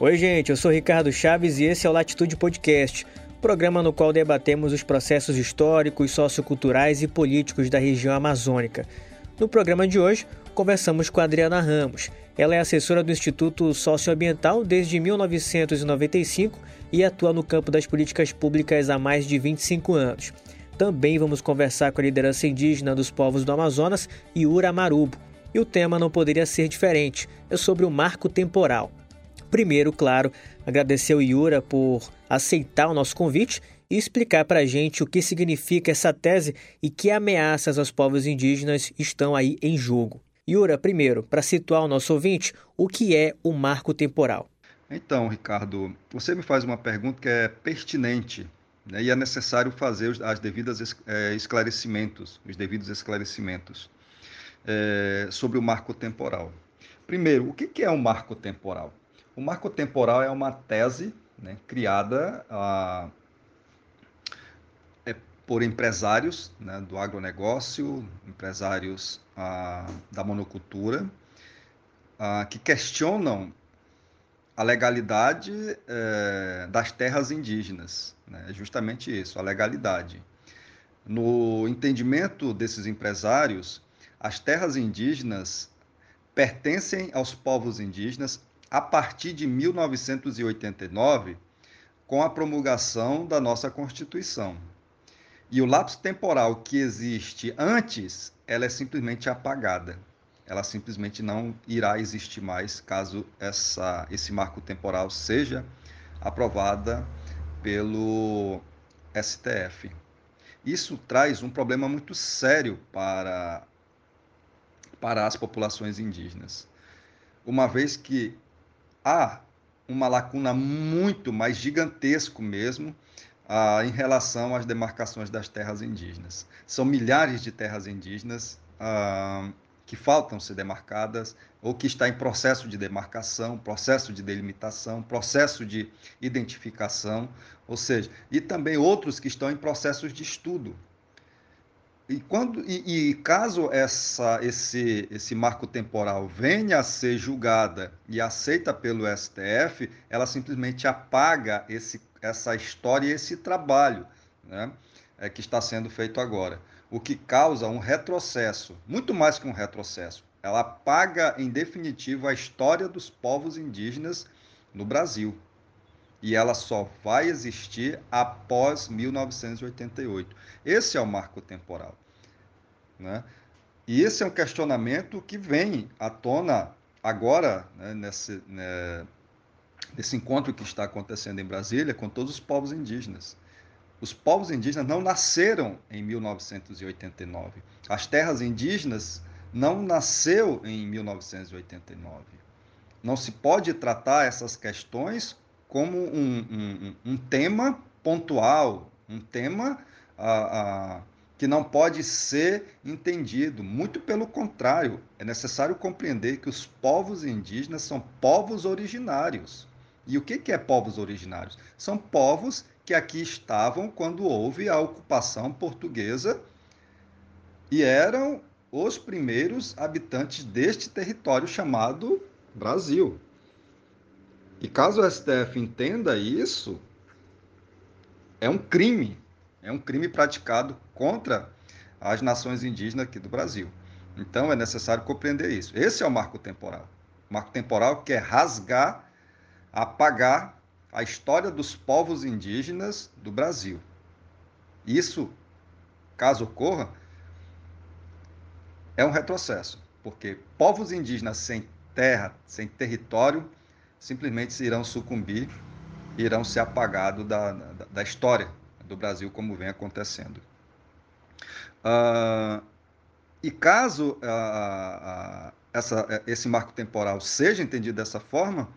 Oi, gente, eu sou Ricardo Chaves e esse é o Latitude Podcast, programa no qual debatemos os processos históricos, socioculturais e políticos da região amazônica. No programa de hoje, conversamos com Adriana Ramos. Ela é assessora do Instituto Socioambiental desde 1995 e atua no campo das políticas públicas há mais de 25 anos. Também vamos conversar com a liderança indígena dos povos do Amazonas, Iura Marubo. E o tema não poderia ser diferente, é sobre o marco temporal. Primeiro, claro, agradecer o Iura por aceitar o nosso convite e explicar para a gente o que significa essa tese e que ameaças aos povos indígenas estão aí em jogo. Iura, primeiro, para situar o nosso ouvinte, o que é o marco temporal? Então, Ricardo, você me faz uma pergunta que é pertinente né, e é necessário fazer os as devidas é, esclarecimentos, os devidos esclarecimentos é, sobre o marco temporal. Primeiro, o que é um marco temporal? O marco temporal é uma tese né, criada ah, é, por empresários né, do agronegócio, empresários ah, da monocultura, ah, que questionam a legalidade eh, das terras indígenas. Né, é justamente isso, a legalidade. No entendimento desses empresários, as terras indígenas pertencem aos povos indígenas a partir de 1989, com a promulgação da nossa Constituição. E o lapso temporal que existe antes, ela é simplesmente apagada. Ela simplesmente não irá existir mais caso essa, esse marco temporal seja aprovada pelo STF. Isso traz um problema muito sério para, para as populações indígenas, uma vez que há uma lacuna muito mais gigantesco mesmo ah, em relação às demarcações das terras indígenas. São milhares de terras indígenas ah, que faltam ser demarcadas ou que está em processo de demarcação, processo de delimitação, processo de identificação, ou seja, e também outros que estão em processos de estudo, e, quando, e, e, caso essa, esse, esse marco temporal venha a ser julgada e aceita pelo STF, ela simplesmente apaga esse, essa história e esse trabalho né, é, que está sendo feito agora. O que causa um retrocesso, muito mais que um retrocesso. Ela apaga, em definitivo, a história dos povos indígenas no Brasil e ela só vai existir após 1988. Esse é o marco temporal. Né? E esse é um questionamento que vem à tona agora, né, nesse, né, nesse encontro que está acontecendo em Brasília com todos os povos indígenas. Os povos indígenas não nasceram em 1989. As terras indígenas não nasceu em 1989. Não se pode tratar essas questões como um, um, um tema pontual, um tema ah, ah, que não pode ser entendido. Muito pelo contrário, é necessário compreender que os povos indígenas são povos originários. E o que é povos originários? São povos que aqui estavam quando houve a ocupação portuguesa e eram os primeiros habitantes deste território chamado Brasil. E caso o STF entenda isso, é um crime, é um crime praticado contra as nações indígenas aqui do Brasil. Então é necessário compreender isso. Esse é o marco temporal. O marco temporal quer rasgar, apagar a história dos povos indígenas do Brasil. Isso, caso ocorra, é um retrocesso, porque povos indígenas sem terra, sem território, simplesmente irão sucumbir, irão ser apagados da, da, da história do Brasil, como vem acontecendo. Uh, e caso uh, uh, essa, esse marco temporal seja entendido dessa forma,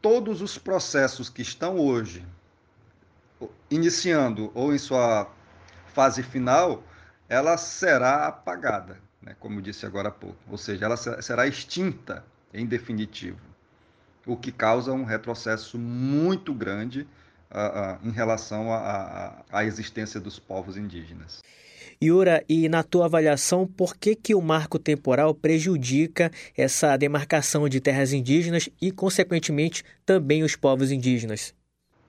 todos os processos que estão hoje iniciando ou em sua fase final, ela será apagada, né, como disse agora há pouco, ou seja, ela será extinta em definitivo o que causa um retrocesso muito grande uh, uh, em relação à existência dos povos indígenas. Yura, e na tua avaliação, por que, que o marco temporal prejudica essa demarcação de terras indígenas e, consequentemente, também os povos indígenas?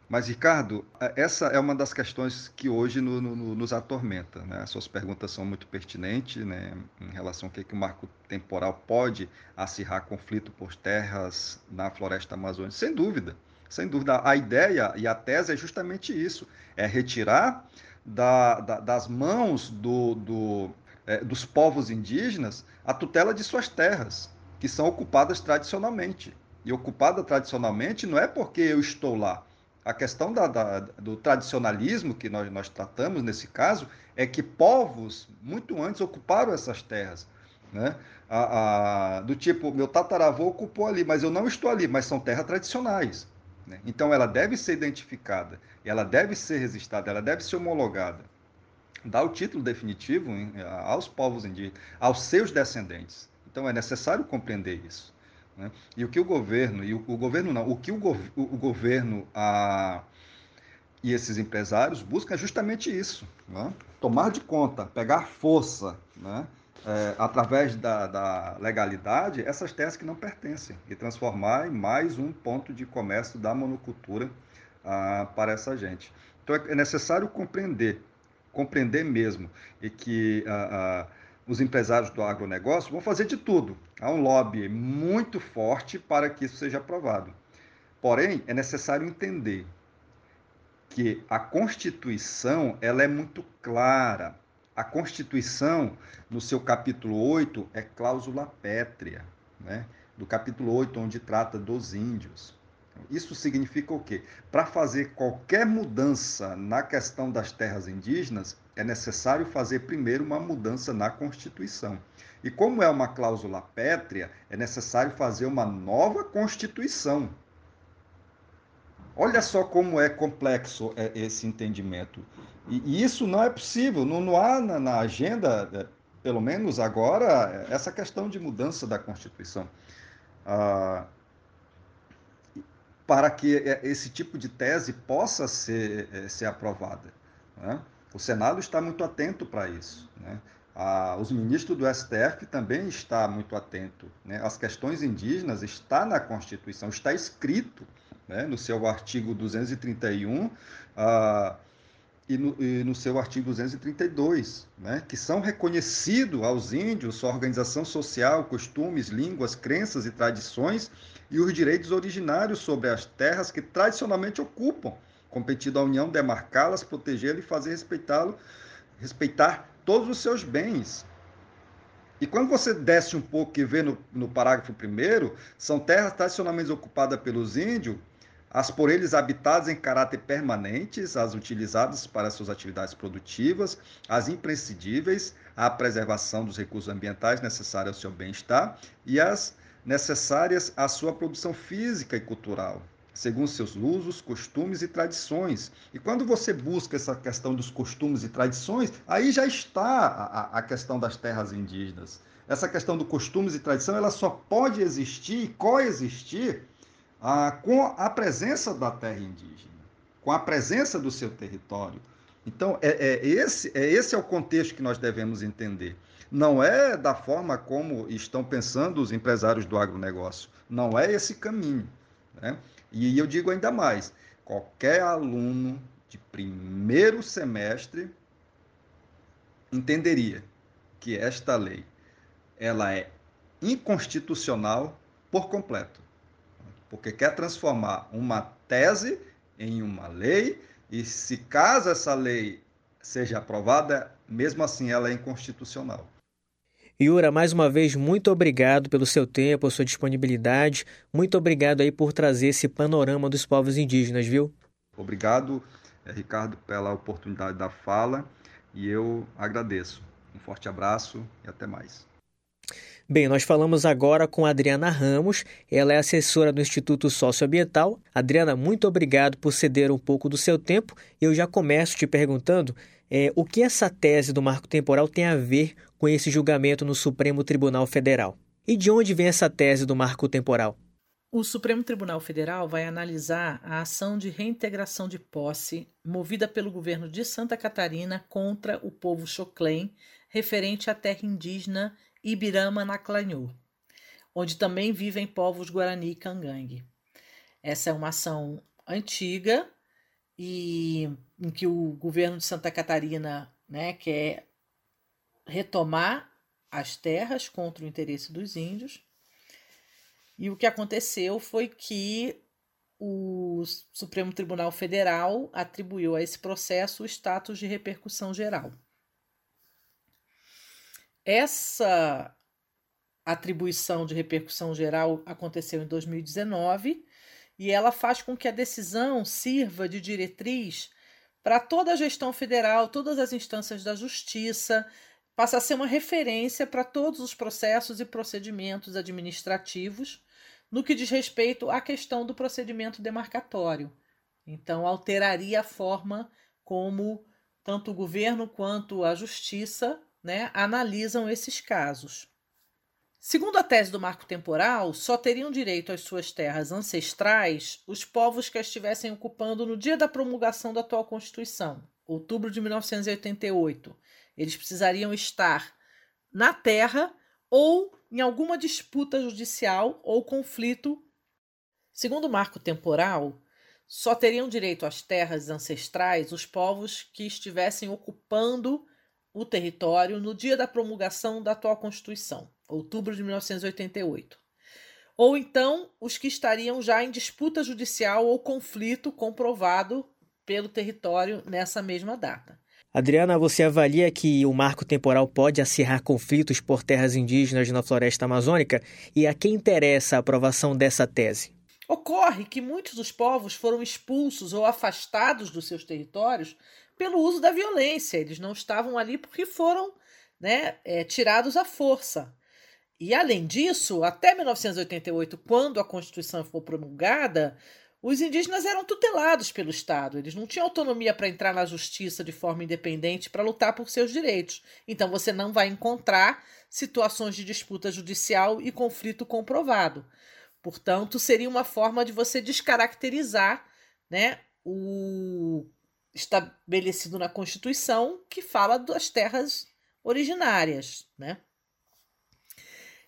Mas, Ricardo, essa é uma das questões que hoje no, no, nos atormenta. Né? As suas perguntas são muito pertinentes né? em relação ao que, que o marco temporal pode acirrar conflito por terras na floresta amazônica. Sem dúvida, sem dúvida. A ideia e a tese é justamente isso: é retirar da, da, das mãos do, do, é, dos povos indígenas a tutela de suas terras, que são ocupadas tradicionalmente. E ocupada tradicionalmente não é porque eu estou lá. A questão da, da, do tradicionalismo que nós, nós tratamos nesse caso é que povos muito antes ocuparam essas terras. Né? A, a, do tipo, meu tataravô ocupou ali, mas eu não estou ali, mas são terras tradicionais. Né? Então ela deve ser identificada, ela deve ser registrada, ela deve ser homologada. Dá o título definitivo aos povos indígenas, aos seus descendentes. Então é necessário compreender isso. Né? E o que o governo, e o, o governo não, o que o, o, o governo a, e esses empresários buscam é justamente isso: né? tomar de conta, pegar força, né? é, através da, da, legalidade, essas terras que não pertencem e transformar em mais um ponto de comércio da monocultura ah, para essa gente. Então é necessário compreender, compreender mesmo, e que ah, ah, os empresários do agronegócio vão fazer de tudo. Há um lobby muito forte para que isso seja aprovado. Porém, é necessário entender que a Constituição ela é muito clara a Constituição, no seu capítulo 8, é cláusula pétrea, né? do capítulo 8, onde trata dos índios. Isso significa o quê? Para fazer qualquer mudança na questão das terras indígenas, é necessário fazer primeiro uma mudança na Constituição. E como é uma cláusula pétrea, é necessário fazer uma nova Constituição. Olha só como é complexo é, esse entendimento. E, isso não é possível, não, há na, agenda, é, pelo menos agora, essa questão de mudança da Constituição. Ah, para que é, esse tipo de tese possa ser, ser aprovada. Né? O Senado está muito atento para isso. Né? Os ministros do STF também estão muito atentos. Né? As questões indígenas está na Constituição, está escrito né? no seu artigo 231. Ah, e no, e no, seu artigo 232, né, que são reconhecidos aos índios sua organização social, costumes, línguas, crenças e tradições e os direitos originários sobre as terras que tradicionalmente ocupam, competindo à União demarcá-las, protegê-las e fazer respeitá-lo, respeitar todos os seus bens. E quando você desce um pouco e vê no, no parágrafo primeiro, são terras tradicionalmente ocupadas pelos índios as por eles habitadas em caráter permanentes, as utilizadas para suas atividades produtivas, as imprescindíveis à preservação dos recursos ambientais necessários ao seu bem-estar e as necessárias à sua produção física e cultural, segundo seus usos, costumes e tradições. E quando você busca essa questão dos costumes e tradições, aí já está a, a questão das terras indígenas. Essa questão do costumes e tradição, ela só pode existir e coexistir ah, com a presença da terra indígena, com a presença do seu território. Então, é, é, esse, é esse é o contexto que nós devemos entender. Não é da forma como estão pensando os empresários do agronegócio. Não é esse caminho. Né? E eu digo ainda mais: qualquer aluno de primeiro semestre entenderia que esta lei ela é inconstitucional por completo porque quer transformar uma tese em uma lei, e se caso essa lei seja aprovada, mesmo assim ela é inconstitucional. Yura, mais uma vez, muito obrigado pelo seu tempo, sua disponibilidade. Muito obrigado aí por trazer esse panorama dos povos indígenas, viu? Obrigado, eh, Ricardo, pela oportunidade da fala e eu agradeço. Um forte abraço e até mais. Bem, nós falamos agora com Adriana Ramos, ela é assessora do Instituto Socioambiental. Adriana, muito obrigado por ceder um pouco do seu tempo. Eu já começo te perguntando é, o que essa tese do marco temporal tem a ver com esse julgamento no Supremo Tribunal Federal. E de onde vem essa tese do marco temporal? O Supremo Tribunal Federal vai analisar a ação de reintegração de posse movida pelo governo de Santa Catarina contra o povo Xoclém, referente à terra indígena Ibirama Naclanhô, onde também vivem povos Guarani e Cangangue. Essa é uma ação antiga e em que o governo de Santa Catarina né, quer retomar as terras contra o interesse dos índios e o que aconteceu foi que o Supremo Tribunal Federal atribuiu a esse processo o status de repercussão geral. Essa atribuição de repercussão geral aconteceu em 2019 e ela faz com que a decisão sirva de diretriz para toda a gestão federal, todas as instâncias da justiça, passa a ser uma referência para todos os processos e procedimentos administrativos no que diz respeito à questão do procedimento demarcatório. Então, alteraria a forma como tanto o governo quanto a justiça né, analisam esses casos. Segundo a tese do marco temporal, só teriam direito às suas terras ancestrais os povos que as estivessem ocupando no dia da promulgação da atual Constituição, outubro de 1988, eles precisariam estar na terra ou em alguma disputa judicial ou conflito. Segundo o marco temporal, só teriam direito às terras ancestrais os povos que estivessem ocupando o território no dia da promulgação da atual Constituição, outubro de 1988. Ou então os que estariam já em disputa judicial ou conflito comprovado pelo território nessa mesma data. Adriana, você avalia que o marco temporal pode acirrar conflitos por terras indígenas na floresta amazônica? E a quem interessa a aprovação dessa tese? Ocorre que muitos dos povos foram expulsos ou afastados dos seus territórios pelo uso da violência. Eles não estavam ali porque foram né, é, tirados à força. E, além disso, até 1988, quando a Constituição foi promulgada, os indígenas eram tutelados pelo Estado, eles não tinham autonomia para entrar na justiça de forma independente para lutar por seus direitos. Então você não vai encontrar situações de disputa judicial e conflito comprovado. Portanto, seria uma forma de você descaracterizar né, o estabelecido na Constituição que fala das terras originárias. Né?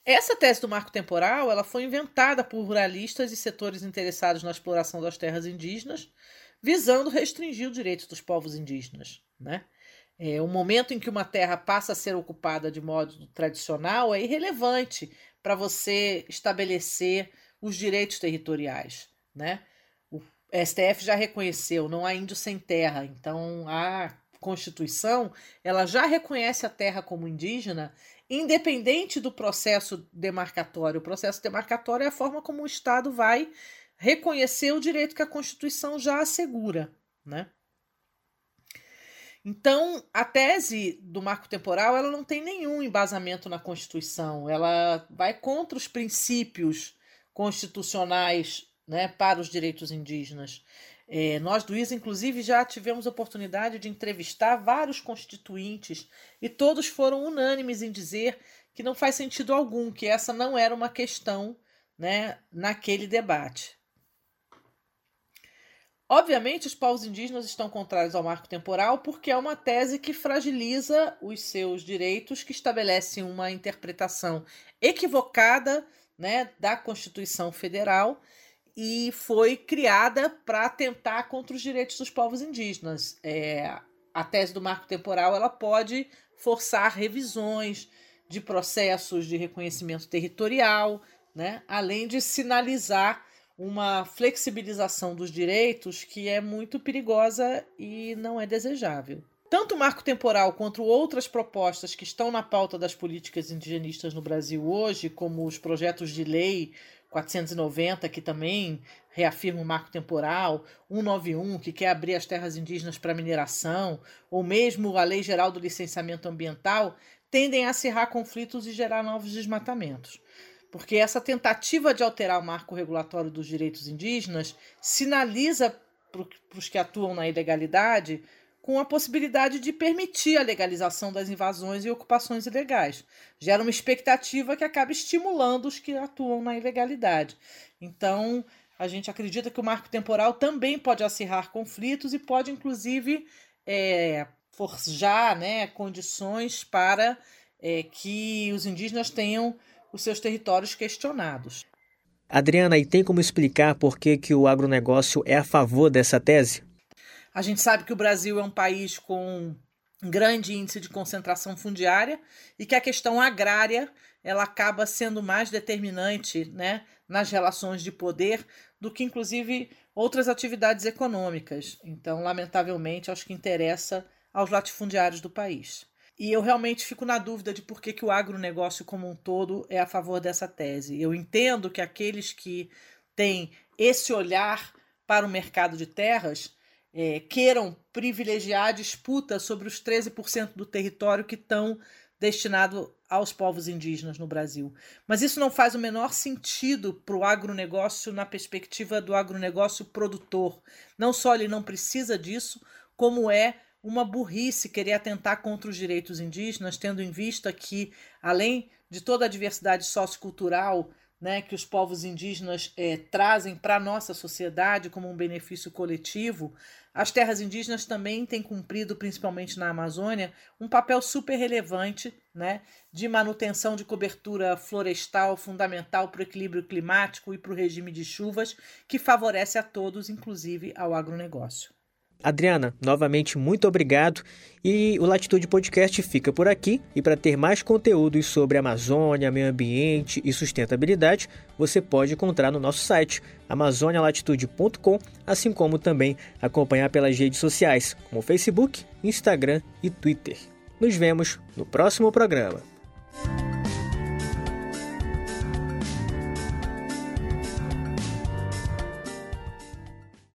Essa tese do marco temporal ela foi inventada por ruralistas e setores interessados na exploração das terras indígenas, visando restringir o direito dos povos indígenas. Né? É, o momento em que uma terra passa a ser ocupada de modo tradicional é irrelevante para você estabelecer os direitos territoriais. Né? O STF já reconheceu, não há índio sem terra, então a Constituição ela já reconhece a terra como indígena independente do processo demarcatório. O processo demarcatório é a forma como o Estado vai reconhecer o direito que a Constituição já assegura, né? Então, a tese do marco temporal ela não tem nenhum embasamento na Constituição. Ela vai contra os princípios constitucionais né, para os direitos indígenas. É, nós do ISA, inclusive, já tivemos oportunidade de entrevistar vários constituintes e todos foram unânimes em dizer que não faz sentido algum, que essa não era uma questão né, naquele debate. Obviamente, os povos indígenas estão contrários ao marco temporal porque é uma tese que fragiliza os seus direitos, que estabelece uma interpretação equivocada né, da Constituição Federal e foi criada para atentar contra os direitos dos povos indígenas. É, a tese do marco temporal ela pode forçar revisões de processos de reconhecimento territorial, né, além de sinalizar uma flexibilização dos direitos que é muito perigosa e não é desejável. Tanto o marco temporal quanto outras propostas que estão na pauta das políticas indigenistas no Brasil hoje, como os projetos de lei 490, que também reafirma o marco temporal, 191, que quer abrir as terras indígenas para mineração, ou mesmo a Lei Geral do Licenciamento Ambiental, tendem a acirrar conflitos e gerar novos desmatamentos. Porque essa tentativa de alterar o marco regulatório dos direitos indígenas sinaliza para os que atuam na ilegalidade com a possibilidade de permitir a legalização das invasões e ocupações ilegais. Gera uma expectativa que acaba estimulando os que atuam na ilegalidade. Então, a gente acredita que o marco temporal também pode acirrar conflitos e pode, inclusive, é, forjar né, condições para é, que os indígenas tenham os seus territórios questionados. Adriana, e tem como explicar por que, que o agronegócio é a favor dessa tese? A gente sabe que o Brasil é um país com grande índice de concentração fundiária e que a questão agrária ela acaba sendo mais determinante né, nas relações de poder do que, inclusive, outras atividades econômicas. Então, lamentavelmente, acho que interessa aos latifundiários do país. E eu realmente fico na dúvida de por que, que o agronegócio como um todo é a favor dessa tese. Eu entendo que aqueles que têm esse olhar para o mercado de terras é, queiram privilegiar a disputa sobre os 13% do território que estão destinados aos povos indígenas no Brasil. Mas isso não faz o menor sentido para o agronegócio na perspectiva do agronegócio produtor. Não só ele não precisa disso, como é uma burrice querer atentar contra os direitos indígenas, tendo em vista que, além de toda a diversidade sociocultural né, que os povos indígenas é, trazem para a nossa sociedade como um benefício coletivo, as terras indígenas também têm cumprido, principalmente na Amazônia, um papel super relevante né, de manutenção de cobertura florestal fundamental para o equilíbrio climático e para o regime de chuvas, que favorece a todos, inclusive ao agronegócio. Adriana, novamente muito obrigado. E o Latitude Podcast fica por aqui. E para ter mais conteúdos sobre Amazônia, meio ambiente e sustentabilidade, você pode encontrar no nosso site amazonialatitude.com, assim como também acompanhar pelas redes sociais, como Facebook, Instagram e Twitter. Nos vemos no próximo programa.